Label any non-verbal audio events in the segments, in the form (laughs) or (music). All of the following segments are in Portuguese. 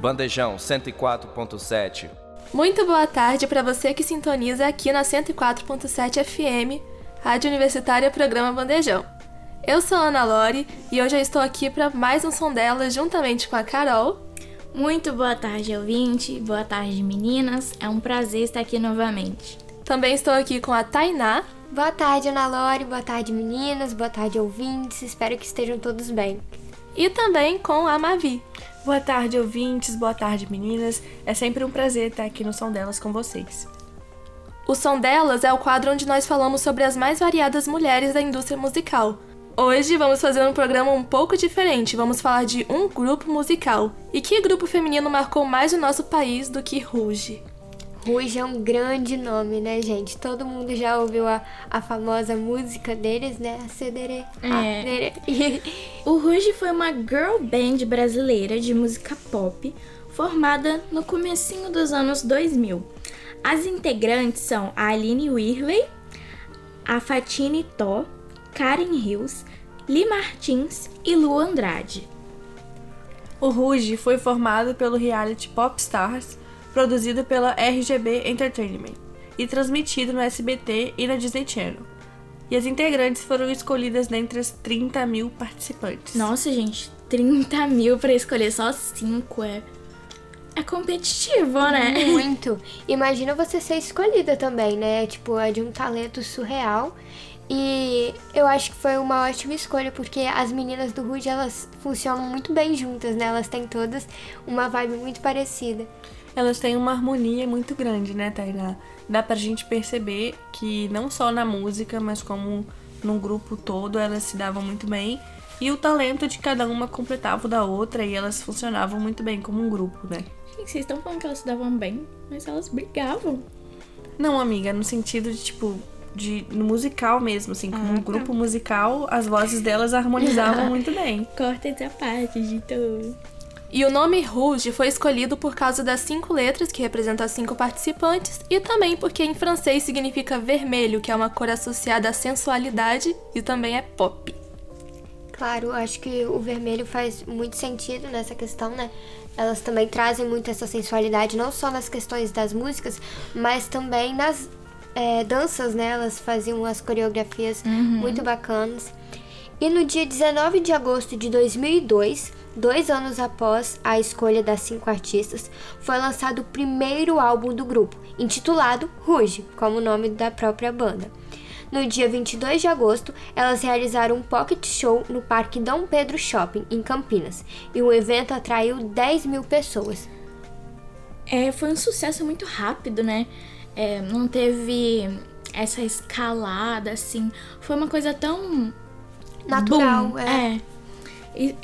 Bandejão 104.7 Muito boa tarde para você que sintoniza aqui na 104.7 FM, Rádio Universitária Programa Bandejão. Eu sou a Ana Lore e hoje eu estou aqui para mais um som dela juntamente com a Carol. Muito boa tarde, ouvinte. Boa tarde, meninas. É um prazer estar aqui novamente. Também estou aqui com a Tainá. Boa tarde, Ana Lore. Boa tarde, meninas. Boa tarde, ouvintes. Espero que estejam todos bem. E também com a Mavi. Boa tarde, ouvintes. Boa tarde, meninas. É sempre um prazer estar aqui no Som Delas com vocês. O Som Delas é o quadro onde nós falamos sobre as mais variadas mulheres da indústria musical. Hoje vamos fazer um programa um pouco diferente. Vamos falar de um grupo musical. E que grupo feminino marcou mais o nosso país do que Ruge? Ruge é um grande nome, né, gente? Todo mundo já ouviu a, a famosa música deles, né? A Cedere. É. o Ruge foi uma girl band brasileira de música pop formada no comecinho dos anos 2000. As integrantes são a Aline Whirley, a Fatine Tó, Karen Hills, Li Martins e Lu Andrade. O Ruge foi formado pelo reality Pop Stars, produzido pela RGB Entertainment e transmitido no SBT e na Disney Channel. E as integrantes foram escolhidas dentre as 30 mil participantes. Nossa, gente, 30 mil para escolher só 5 é. É competitivo, né? Muito. Imagina você ser escolhida também, né? Tipo, é de um talento surreal. E eu acho que foi uma ótima escolha, porque as meninas do Rude, elas funcionam muito bem juntas, né? Elas têm todas uma vibe muito parecida. Elas têm uma harmonia muito grande, né, Tainá? Dá pra gente perceber que não só na música, mas como num grupo todo, elas se davam muito bem. E o talento de cada uma completava o da outra e elas funcionavam muito bem como um grupo, né? Gente, vocês estão falando que elas se davam bem, mas elas brigavam. Não, amiga, no sentido de, tipo, de, no musical mesmo, assim, como ah, um grupo tá. musical, as vozes delas harmonizavam (laughs) muito bem. Corta essa parte, Dito. E o nome Rouge foi escolhido por causa das cinco letras que representam as cinco participantes e também porque em francês significa vermelho, que é uma cor associada à sensualidade e também é pop. Claro, acho que o vermelho faz muito sentido nessa questão, né? Elas também trazem muito essa sensualidade, não só nas questões das músicas, mas também nas é, danças, né? Elas faziam as coreografias uhum. muito bacanas. E no dia 19 de agosto de 2002, dois anos após a escolha das cinco artistas, foi lançado o primeiro álbum do grupo, intitulado Ruge, como o nome da própria banda. No dia 22 de agosto, elas realizaram um pocket show no Parque Dom Pedro Shopping, em Campinas, e o evento atraiu 10 mil pessoas. É, foi um sucesso muito rápido, né? É, não teve essa escalada, assim. Foi uma coisa tão. Natural, boom. é. é. E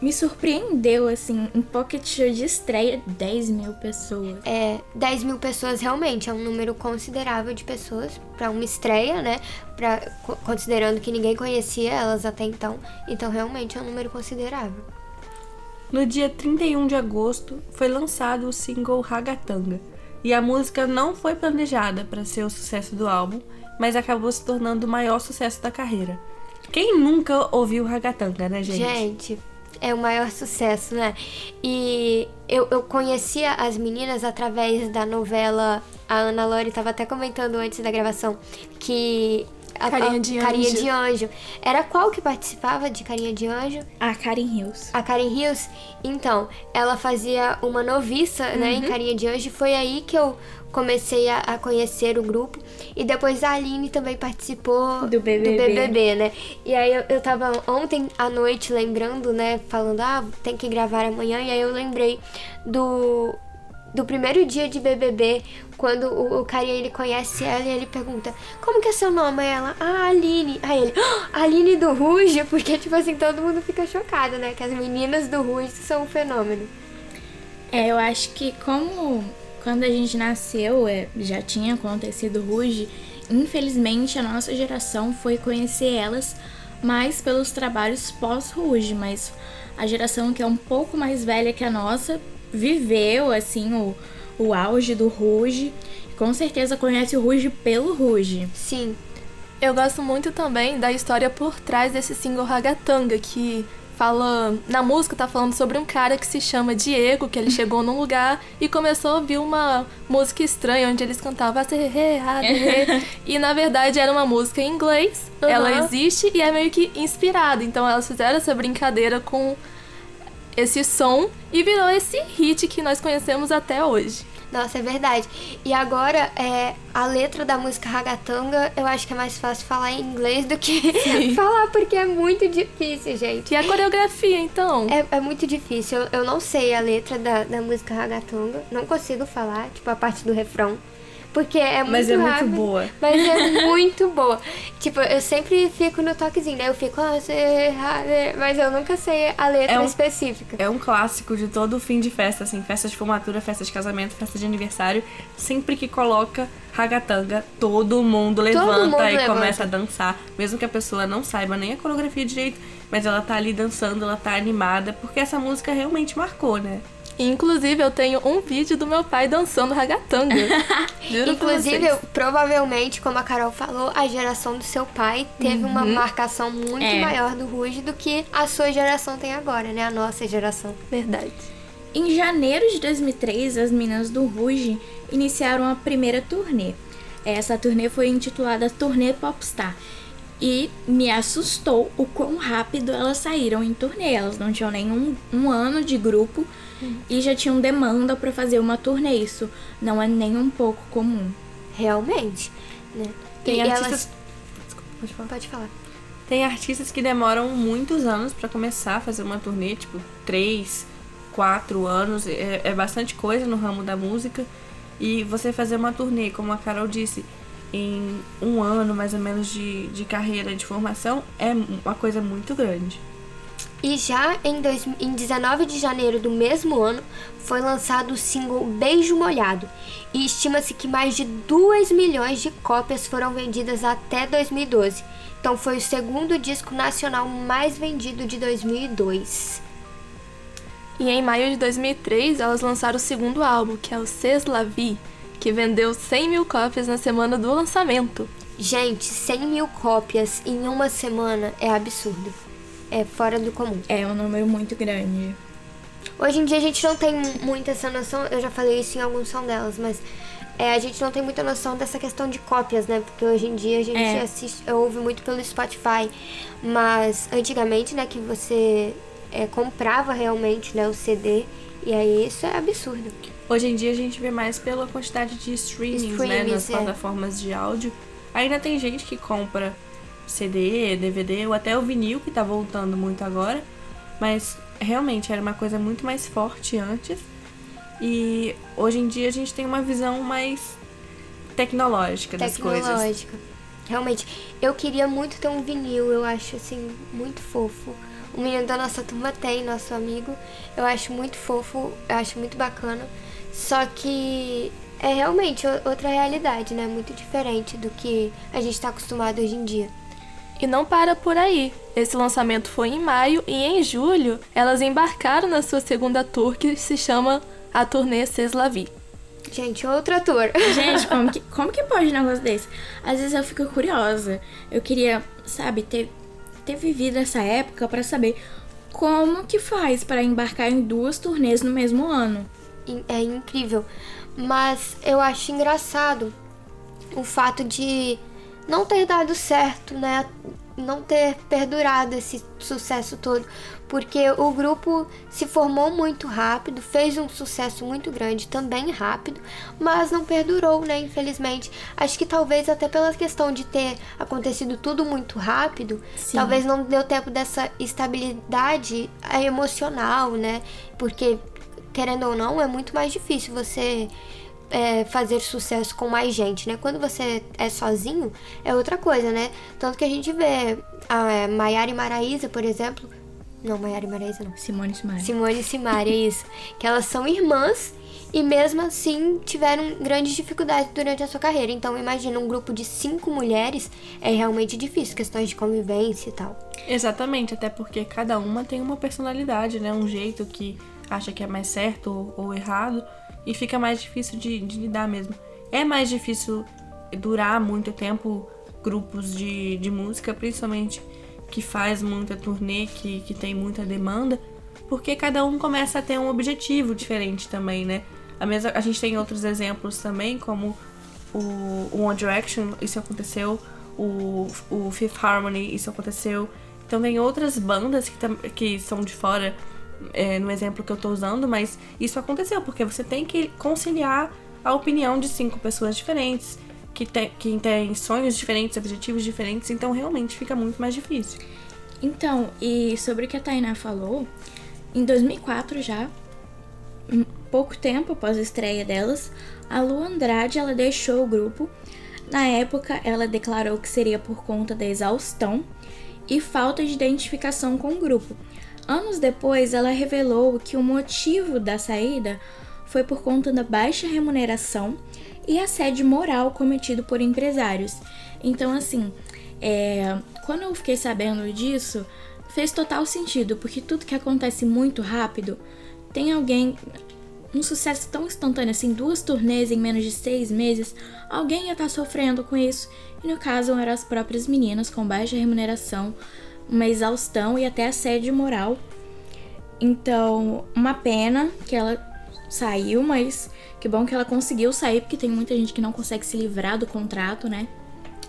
me surpreendeu, assim, um pocket show de estreia, 10 mil pessoas. É, 10 mil pessoas realmente é um número considerável de pessoas para uma estreia, né? Pra, considerando que ninguém conhecia elas até então. Então, realmente é um número considerável. No dia 31 de agosto, foi lançado o single Ragatanga. E a música não foi planejada para ser o sucesso do álbum, mas acabou se tornando o maior sucesso da carreira. Quem nunca ouviu Ragatanga, né, gente? Gente, é o maior sucesso, né? E eu, eu conhecia as meninas através da novela. A Ana Lore estava até comentando antes da gravação que a, Carinha de Anjo. Carinha de Anjo. Era qual que participava de Carinha de Anjo? A Karen Hills. A Karen Hills? Então, ela fazia uma noviça, uhum. né, em uhum. Carinha de Anjo. Foi aí que eu comecei a, a, conhecer o grupo. E depois a Aline também participou do BBB, do BBB né? E aí eu, eu tava ontem à noite lembrando, né? Falando, ah, tem que gravar amanhã. E aí eu lembrei do do primeiro dia de BBB, quando o, o carinha ele conhece ela e ele pergunta: Como que é seu nome? Ela: Ah, Aline. Aí ele: ah, Aline do Ruge, porque tipo assim, todo mundo fica chocado, né? Que as meninas do Ruge são um fenômeno. É, eu acho que como quando a gente nasceu é, já tinha acontecido Ruge, infelizmente a nossa geração foi conhecer elas mais pelos trabalhos pós-Ruge, mas a geração que é um pouco mais velha que a nossa viveu assim o, o auge do Ruge. Com certeza conhece o Ruge pelo Ruge. Sim. Eu gosto muito também da história por trás desse single Ragatanga, que fala. Na música tá falando sobre um cara que se chama Diego, que ele chegou num lugar e começou a ouvir uma música estranha onde eles cantavam (laughs) e na verdade era uma música em inglês. Uhum. Ela existe e é meio que inspirada. Então elas fizeram essa brincadeira com esse som e virou esse hit que nós conhecemos até hoje. Nossa, é verdade. E agora, é, a letra da música Ragatanga, eu acho que é mais fácil falar em inglês do que (laughs) (laughs) falar, porque é muito difícil, gente. E a coreografia, então? É, é muito difícil. Eu, eu não sei a letra da, da música Ragatanga. Não consigo falar, tipo, a parte do refrão. Porque é muito Mas é muito rápido, boa. Mas é muito boa. Tipo, eu sempre fico no toquezinho, né? Eu fico, ah, né? mas eu nunca sei a letra É um- específica. É um clássico de todo fim de festa, assim, festa de formatura, festa de casamento, festa de aniversário. Sempre que coloca ragatanga, todo mundo levanta mundo e levanta. começa a dançar. Mesmo que a pessoa não saiba nem a coreografia direito, mas ela tá ali dançando, ela tá animada, porque essa música realmente marcou, né? Inclusive, eu tenho um vídeo do meu pai dançando ragatanga. (laughs) Inclusive, eu- provavelmente, como a Carol falou, a geração do seu pai teve uma marcação muito É. maior do Ruge do que a sua geração tem agora, né? A nossa geração. Verdade. Em janeiro de 2003, as meninas do Ruge iniciaram a primeira turnê. Essa turnê foi intitulada Turnê Popstar. E me assustou o quão rápido elas saíram em turnê. Elas não tinham nem um, um ano de grupo e já tinham demanda pra fazer uma turnê. Isso não é nem um pouco comum. Realmente, né? Tem e artistas. elas... Desculpa, pode falar. Pode falar. Tem artistas que demoram muitos anos pra começar a fazer uma turnê, tipo, três, quatro anos. É, é bastante coisa no ramo da música. E você fazer uma turnê, como a Carol disse, em um ano mais ou menos de, de carreira, de formação, é uma coisa muito grande. E já em, dois, em 19 de janeiro do mesmo ano foi lançado o single Beijo Molhado. E estima-se que mais de 2 milhões de cópias foram vendidas até 2012. Então foi o segundo disco nacional mais vendido de 2002. E em maio de 2003, elas lançaram o segundo álbum, que é o C'est la Vie, que vendeu 100 mil cópias na semana do lançamento. Gente, 100 mil cópias em uma semana é absurdo. É fora do comum. É um número muito grande. Hoje em dia a gente não tem muita essa noção, eu já falei isso em alguns som delas, mas é, a gente não tem muita noção dessa questão de cópias, né? Porque hoje em dia a gente É. assiste, ouve muito pelo Spotify, mas antigamente, né, que você é, comprava realmente né, o CD, e aí isso é absurdo. Hoje em dia a gente vê mais pela quantidade de streamings, né, Streamings, nas é. plataformas de áudio. Ainda tem gente que compra CD, DVD ou até o vinil, que tá voltando muito agora. Mas realmente era uma coisa muito mais forte antes. E hoje em dia a gente tem uma visão mais tecnológica das coisas. Tecnológica. Realmente, eu queria muito ter um vinil, eu acho assim, muito fofo. O menino da nossa turma tem, nosso amigo. Eu acho muito fofo, eu acho muito bacana. Só que é realmente outra realidade, né? Muito diferente do que a gente tá acostumado hoje em dia. E não para por aí. Esse lançamento foi em maio e em julho elas embarcaram na sua segunda tour que se chama a turnê C'est la Vie. Gente, outra tour. (laughs) Gente, como que, como que pode um negócio desse? Às vezes eu fico curiosa. Eu queria, sabe, ter, ter vivido essa época pra saber como que faz para embarcar em duas turnês no mesmo ano. é incrível. Mas eu acho engraçado o fato de não ter dado certo, né? Não ter perdurado esse sucesso todo. Porque o grupo se formou muito rápido, fez um sucesso muito grande também rápido, mas não perdurou, né? Infelizmente. Acho que talvez até pela questão de ter acontecido tudo muito rápido, Sim. talvez não deu tempo dessa estabilidade emocional, né? Porque querendo ou não, é muito mais difícil você é, fazer sucesso com mais gente, né? Quando você é sozinho, é outra coisa, né? Tanto que a gente vê a é, Maiara e Maraísa, por exemplo. Não, Maiara e Maraísa não. Simone Simari. Simone e Simaria, isso. (laughs) Que elas são irmãs e mesmo assim tiveram grandes dificuldades durante a sua carreira. Então imagina um grupo de cinco mulheres é realmente difícil, questões de convivência e tal. Exatamente, até porque cada uma tem uma personalidade, né? Um jeito que acha que é mais certo ou errado e fica mais difícil de, de lidar mesmo. É mais difícil durar muito tempo grupos de, de música, principalmente que faz muita turnê, que, que tem muita demanda, porque cada um começa a ter um objetivo diferente também, né? A, mesma, a gente tem outros exemplos também, como o, o One Direction, isso aconteceu, o, o Fifth Harmony, isso aconteceu. Então tem outras bandas que, que são de fora, é, no exemplo que eu tô usando, mas isso aconteceu, porque você tem que conciliar a opinião de cinco pessoas diferentes, que, te, que têm sonhos diferentes, objetivos diferentes, então realmente fica muito mais difícil. Então, e sobre o que a Tainá falou, em 2004 já, pouco tempo após a estreia delas, a Lu Andrade ela deixou o grupo. Na época, ela declarou que seria por conta da exaustão e falta de identificação com o grupo. Anos depois, ela revelou que o motivo da saída foi por conta da baixa remuneração e assédio moral cometido por empresários. Então, assim, é, quando eu fiquei sabendo disso, fez total sentido, porque tudo que acontece muito rápido, tem alguém. Um sucesso tão instantâneo assim, duas turnês em menos de seis meses, alguém ia estar tá sofrendo com isso. E no caso eram as próprias meninas com baixa remuneração, uma exaustão e até assédio moral. Então, uma pena que ela saiu, mas que bom que ela conseguiu sair, porque tem muita gente que não consegue se livrar do contrato, né?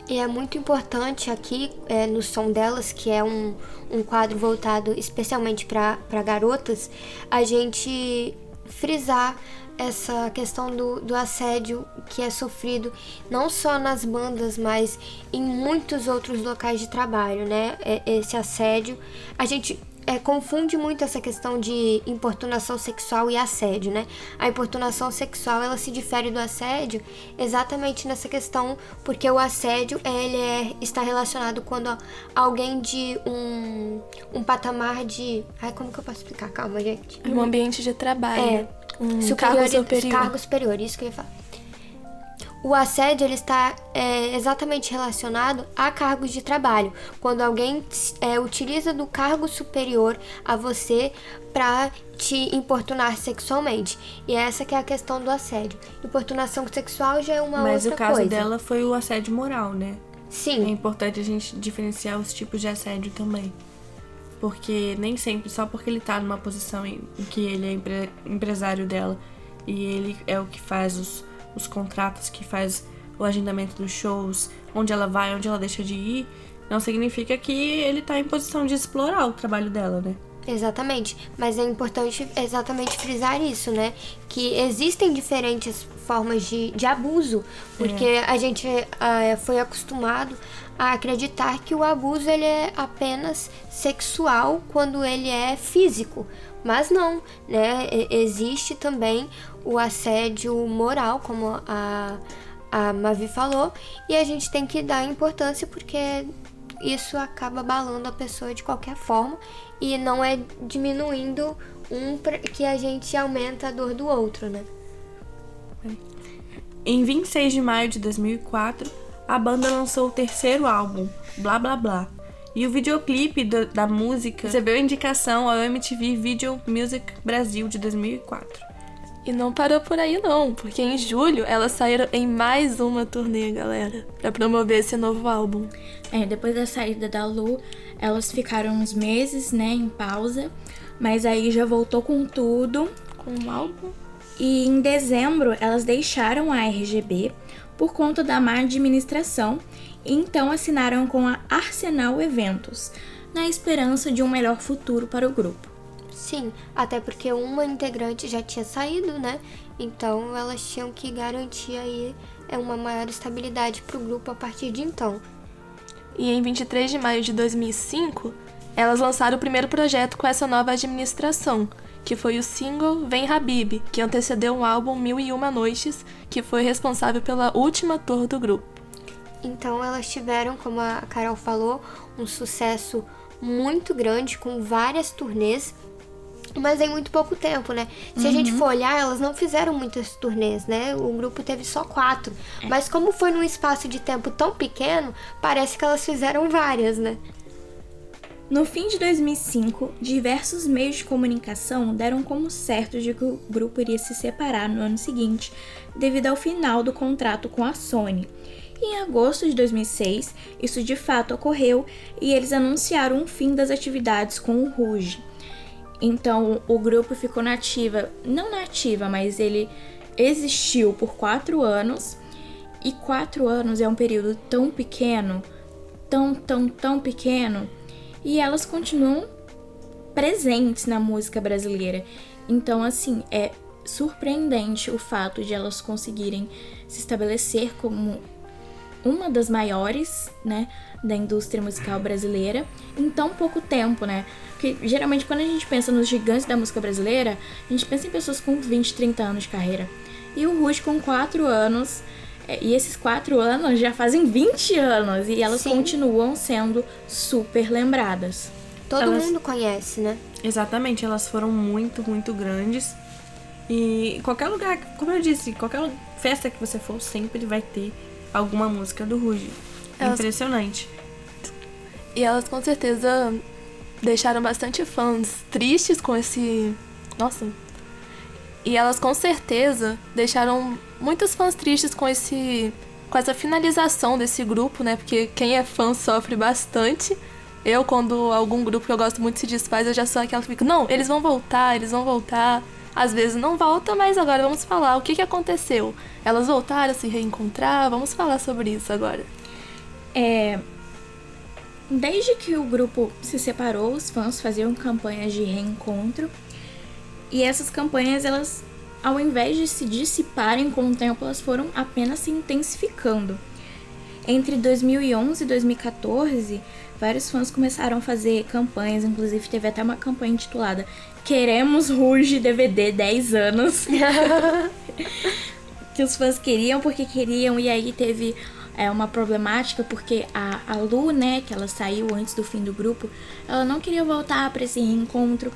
E é muito importante aqui é, no som delas, que é um, um quadro voltado especialmente para garotas, a gente frisar essa questão do, do assédio que é sofrido não só nas bandas, mas em muitos outros locais de trabalho, né? É, esse assédio. A gente é, confunde muito essa questão de importunação sexual e assédio, né? A importunação sexual ela se difere do assédio exatamente nessa questão, porque o assédio ele é, está relacionado quando alguém de um, um patamar de. Ai, como que eu posso explicar? Calma, gente. Um ambiente de trabalho. É. Um superior, cargo superior. Cargo superior, isso que eu ia falar. O assédio ele está é, exatamente relacionado a cargos de trabalho, quando alguém é, utiliza do cargo superior a você para te importunar sexualmente. E essa que é a questão do assédio. Importunação sexual já é uma Mas outra coisa. Mas o caso dela foi o assédio moral, né? Sim. É importante a gente diferenciar os tipos de assédio também. Porque nem sempre, só porque ele tá numa posição em que ele é empre empresário dela e ele é o que faz os os contratos que faz o agendamento dos shows, onde ela vai, onde ela deixa de ir, não significa que ele tá em posição de explorar o trabalho dela, né? Exatamente, mas é importante exatamente frisar isso, né? Que existem diferentes formas de, de abuso, porque é. a gente uh, foi acostumado a acreditar que o abuso ele é apenas sexual quando ele é físico, mas não, né? Existe também o assédio moral, como a, a Mavi falou, e a gente tem que dar importância porque isso acaba abalando a pessoa de qualquer forma e não é diminuindo um que a gente aumenta a dor do outro, né? Em 26 de maio de 2004, a banda lançou o terceiro álbum, Blá Blá Blá, e o videoclipe do, da música recebeu indicação ao MTV Video Music Brasil de 2004. E não parou por aí não, porque em julho elas saíram em mais uma turnê, galera, para promover esse novo álbum. É, depois da saída da Lu, elas ficaram uns meses, né, em pausa, mas aí já voltou com tudo, com um álbum. E em dezembro elas deixaram a RGB por conta da má administração e então assinaram com a Arsenal Eventos, na esperança de um melhor futuro para o grupo. Sim, até porque uma integrante já tinha saído, né? Então elas tinham que garantir aí é uma maior estabilidade para o grupo a partir de então. E em 23 de maio de 2005, elas lançaram o primeiro projeto com essa nova administração, que foi o single Vem Habib, que antecedeu o álbum Mil e Uma Noites, que foi responsável pela última tour do grupo. Então elas tiveram, como a Carol falou, um sucesso muito grande com várias turnês Mas em muito pouco tempo, né? Se a gente for olhar, elas não fizeram muitas turnês, né? O grupo teve só quatro. Mas como foi num espaço de tempo tão pequeno, parece que elas fizeram várias, né? No fim de 2005, diversos meios de comunicação deram como certo de que o grupo iria se separar no ano seguinte, devido ao final do contrato com a Sony. Em agosto de 2006, isso de fato ocorreu e eles anunciaram o fim das atividades com o Rouge. Então o grupo ficou nativa, não nativa, mas ele existiu por quatro anos. E quatro anos é um período tão pequeno, tão, tão, tão pequeno, e elas continuam presentes na música brasileira. Então, assim, é surpreendente o fato de elas conseguirem se estabelecer como uma das maiores, né, da indústria musical brasileira em tão pouco tempo, né? Porque geralmente quando a gente pensa nos gigantes da música brasileira, a gente pensa em pessoas com 20, 30 anos de carreira. E o Rush com 4 anos, e esses 4 anos já fazem 20 anos, e elas Sim. continuam sendo super lembradas. Todo Elas- mundo conhece, né? Exatamente, elas foram muito, muito grandes. E qualquer lugar, como eu disse, qualquer festa que você for, sempre vai ter alguma música do Ruge. Elas- Impressionante. E elas com certeza deixaram bastante fãs tristes com esse. Nossa. E elas com certeza deixaram muitos fãs tristes com esse. com essa finalização desse grupo, né? Porque quem é fã sofre bastante. Eu, quando algum grupo que eu gosto muito se desfaz, eu já sou aquela que fica, não, eles vão voltar, eles vão voltar. Às vezes não volta, mas agora vamos falar o que, que aconteceu. Elas voltaram a se reencontrar, vamos falar sobre isso agora. É, desde que o grupo se separou, os fãs faziam campanhas de reencontro. E essas campanhas, elas, ao invés de se dissiparem com o tempo, elas foram apenas se intensificando. Entre 2011 e 2014, vários fãs começaram a fazer campanhas, inclusive teve até uma campanha intitulada Queremos Ruge DVD 10 anos. (laughs) que os fãs queriam porque queriam, e aí teve é, uma problemática porque a, a Lu, né, que ela saiu antes do fim do grupo, ela não queria voltar para esse reencontro.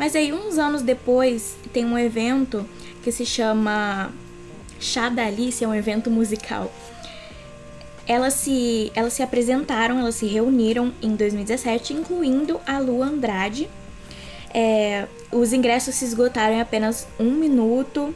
Mas aí, uns anos depois, tem um evento que se chama Chá da Alice, é um evento musical. Elas se, elas se apresentaram, elas se reuniram em 2017, incluindo a Lu Andrade. É, os ingressos se esgotaram em apenas um minuto.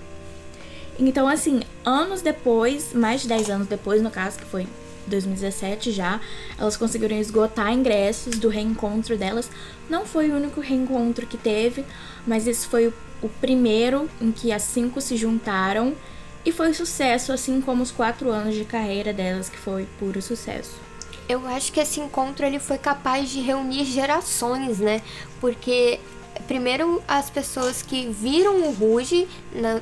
Então, assim, anos depois, mais de 10 anos depois, no caso, que foi 2017 já, elas conseguiram esgotar ingressos do reencontro delas. Não foi o único reencontro que teve, mas esse foi o, o primeiro em que as cinco se juntaram. E foi sucesso, assim como os quatro anos de carreira delas, que foi puro sucesso. Eu acho que esse encontro ele foi capaz de reunir gerações, né? Porque primeiro as pessoas que viram o Ruge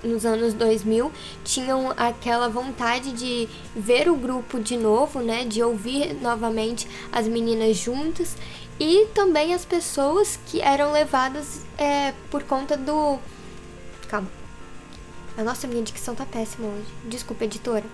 nos anos 2000 tinham aquela vontade de ver o grupo de novo, né? De ouvir novamente as meninas juntas e também as pessoas que eram levadas é, por conta do calma a nossa minha dicção tá péssima hoje. Desculpa, editora.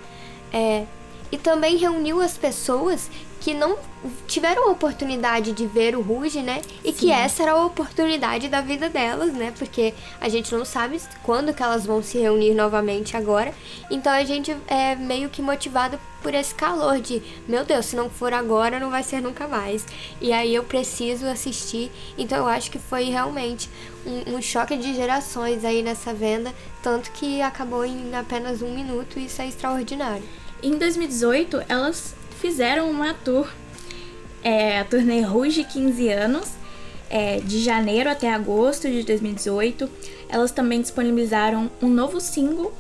É, e também reuniu as pessoas que não tiveram a oportunidade de ver o Ruge, né? E que essa era a oportunidade da vida delas, né? Porque a gente não sabe quando que elas vão se reunir novamente agora. Então a gente é meio que motivado por esse calor de, meu Deus, se não for agora, não vai ser nunca mais. E aí eu preciso assistir. Então eu acho que foi realmente um, um choque de gerações aí nessa venda, tanto que acabou em apenas um minuto e isso é extraordinário. Em 2018, elas fizeram uma tour, é, a turnê Rouge 15 anos, é, de janeiro até agosto de 2018. Elas também disponibilizaram um novo single.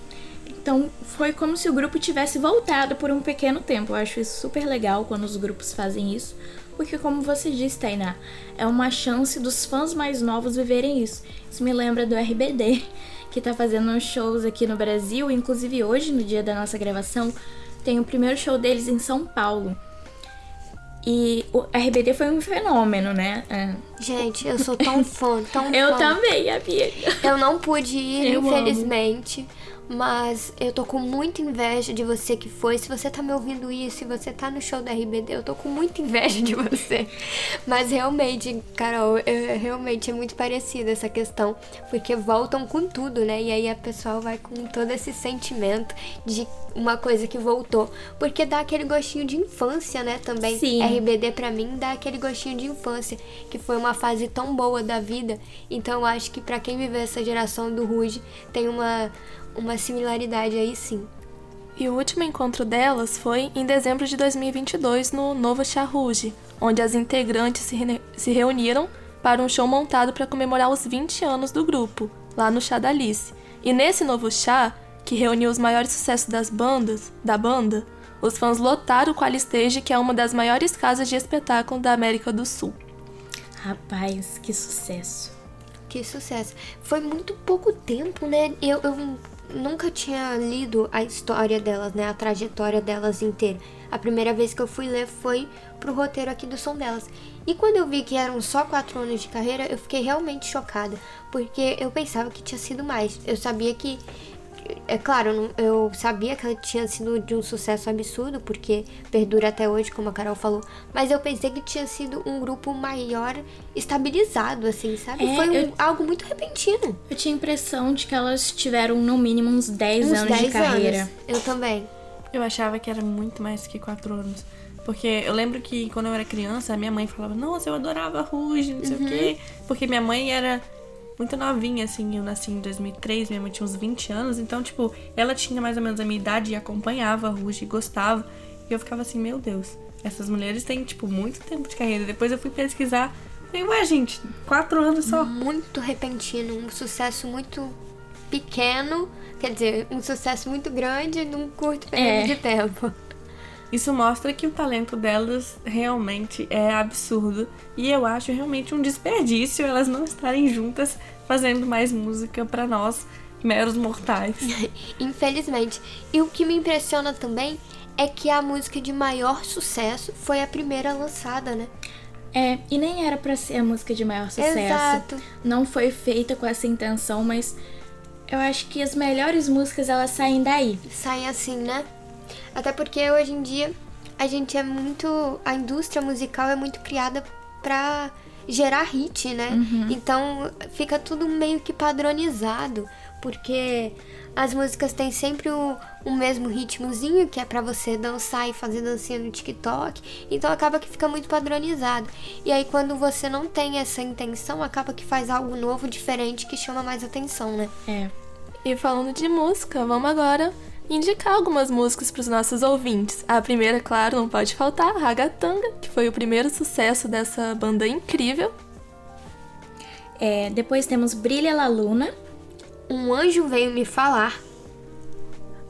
Então foi como se o grupo tivesse voltado por um pequeno tempo. Eu acho isso super legal quando os grupos fazem isso. Porque como você disse, Tainá, é uma chance dos fãs mais novos viverem isso. Isso me lembra do RBD, que tá fazendo shows aqui no Brasil. Inclusive hoje, no dia da nossa gravação, tem o primeiro show deles em São Paulo. E o RBD foi um fenômeno, né? É. Gente, eu sou tão fã, tão Eu fã. também, amiga. Eu não pude ir, Eu infelizmente. Mas eu tô com muita inveja de você que foi. Se você tá me ouvindo isso, se você tá no show da RBD, eu tô com muita inveja de você. Mas realmente, Carol, é, realmente é muito parecida essa questão. Porque voltam com tudo, né? E aí a pessoa vai com todo esse sentimento de uma coisa que voltou. Porque dá aquele gostinho de infância, né? Também. Sim. RBD pra mim dá aquele gostinho de infância. Que foi uma fase tão boa da vida. Então eu acho que pra quem viveu essa geração do Ruge, tem uma, uma similaridade aí sim. E o último encontro delas foi em dezembro de 2022 no Novo Chá Rouge, onde as integrantes se, rene- se reuniram para um show montado para comemorar os 20 anos do grupo, lá no Chá da Alice. E nesse novo chá, que reuniu os maiores sucessos das bandas, da banda, os fãs lotaram o Qualistage, que é uma das maiores casas de espetáculo da América do Sul. Rapaz, que sucesso. Que sucesso. Foi muito pouco tempo, né? Eu, eu nunca tinha lido a história delas, né? A trajetória delas inteira. A primeira vez que eu fui ler foi pro roteiro aqui do som delas. E quando eu vi que eram só quatro anos de carreira, eu fiquei realmente chocada. Porque eu pensava que tinha sido mais. Eu sabia que. É claro, eu sabia que ela tinha sido de um sucesso absurdo, porque perdura até hoje, como a Carol falou. Mas eu pensei que tinha sido um grupo maior, estabilizado, assim, sabe? É, Foi um- eu- algo muito repentino. Eu tinha a impressão de que elas tiveram no mínimo uns 10 Uns anos de 10 carreira. anos. Eu também. Eu achava que era muito mais que quatro anos. Porque eu lembro que quando eu era criança, a minha mãe falava, nossa, eu adorava Ruge, não sei o quê. Porque minha mãe era muito novinha, assim. Eu nasci em 2003, minha mãe tinha uns 20 anos. Então, tipo, ela tinha mais ou menos a minha idade e acompanhava Ruge, gostava. E eu ficava assim, meu Deus, essas mulheres têm, tipo, muito tempo de carreira. Depois eu fui pesquisar. Falei, ué, gente, quatro anos só. Muito repentino, um sucesso muito pequeno, quer dizer, um sucesso muito grande num curto período É. de tempo. Isso mostra que o talento delas realmente é absurdo. E eu acho realmente um desperdício elas não estarem juntas fazendo mais música pra nós, meros mortais. (laughs) Infelizmente. E o que me impressiona também é que a música de maior sucesso foi a primeira lançada, né? É, e nem era pra ser a música de maior sucesso. Exato. Não foi feita com essa intenção, mas eu acho que as melhores músicas elas saem daí. Saem assim, né? Até porque hoje em dia a gente é muito. A indústria musical é muito criada pra gerar hit, né? Então fica tudo meio que padronizado. Porque as músicas têm sempre o, o mesmo ritmozinho, que é pra você dançar e fazer dancinha no TikTok. Então acaba que fica muito padronizado. E aí quando você não tem essa intenção, acaba que faz algo novo, diferente, que chama mais atenção, né? É. E falando de música, vamos agora indicar algumas músicas para os nossos ouvintes. A primeira, claro, não pode faltar, Ragatanga, que foi o primeiro sucesso dessa banda incrível. É, depois temos Brilha La Luna. Um anjo veio me falar.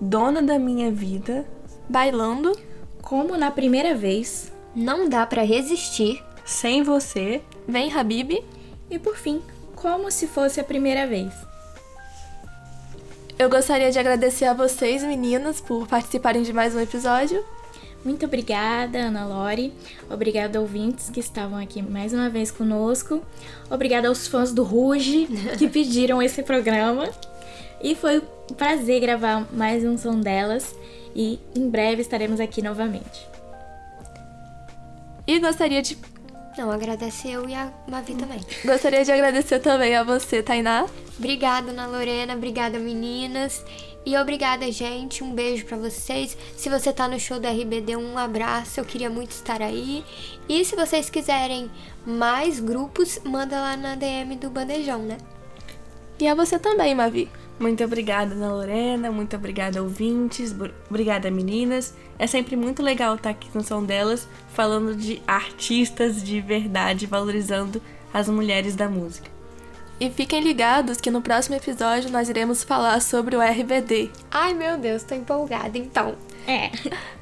Dona da minha vida, Bailando, Como na primeira vez. Não dá pra resistir. sem você, Vem Habib. E por fim, Como se fosse a primeira vez. Eu gostaria de agradecer a vocês, meninas, por participarem de mais um episódio. Muito obrigada, Ana Lore. Obrigada, ouvintes que estavam aqui mais uma vez conosco. Obrigada aos fãs do Ruge que (laughs) pediram esse programa. E foi um prazer gravar mais um som delas. E em breve estaremos aqui novamente. E gostaria de, Não, agradece eu e a Mavi também. (laughs) gostaria de agradecer também a você, Tainá. Obrigada, Ana Lorena. Obrigada, meninas. E obrigada, gente. Um beijo pra vocês. Se você tá no show da RBD, um abraço. Eu queria muito estar aí. E se vocês quiserem mais grupos, manda lá na DM do Bandejão, né? E a você também, Mavi. Muito obrigada, Ana Lorena. Muito obrigada, ouvintes. Obrigada, meninas. É sempre muito legal estar aqui no som delas, falando de artistas de verdade, valorizando as mulheres da música. E fiquem ligados que no próximo episódio nós iremos falar sobre o RBD. Ai, meu Deus, tô empolgada então. É. (laughs)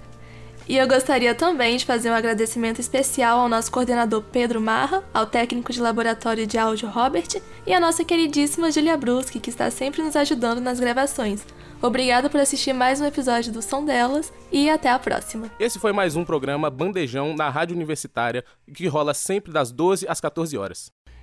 E eu gostaria também de fazer um agradecimento especial ao nosso coordenador Pedro Marra, ao técnico de laboratório de áudio Robert e à nossa queridíssima Julia Bruschi, que está sempre nos ajudando nas gravações. Obrigada por assistir mais um episódio do Som Delas e até a próxima. Esse foi mais um programa Bandejão na Rádio Universitária, que rola sempre das 12 às 14 horas.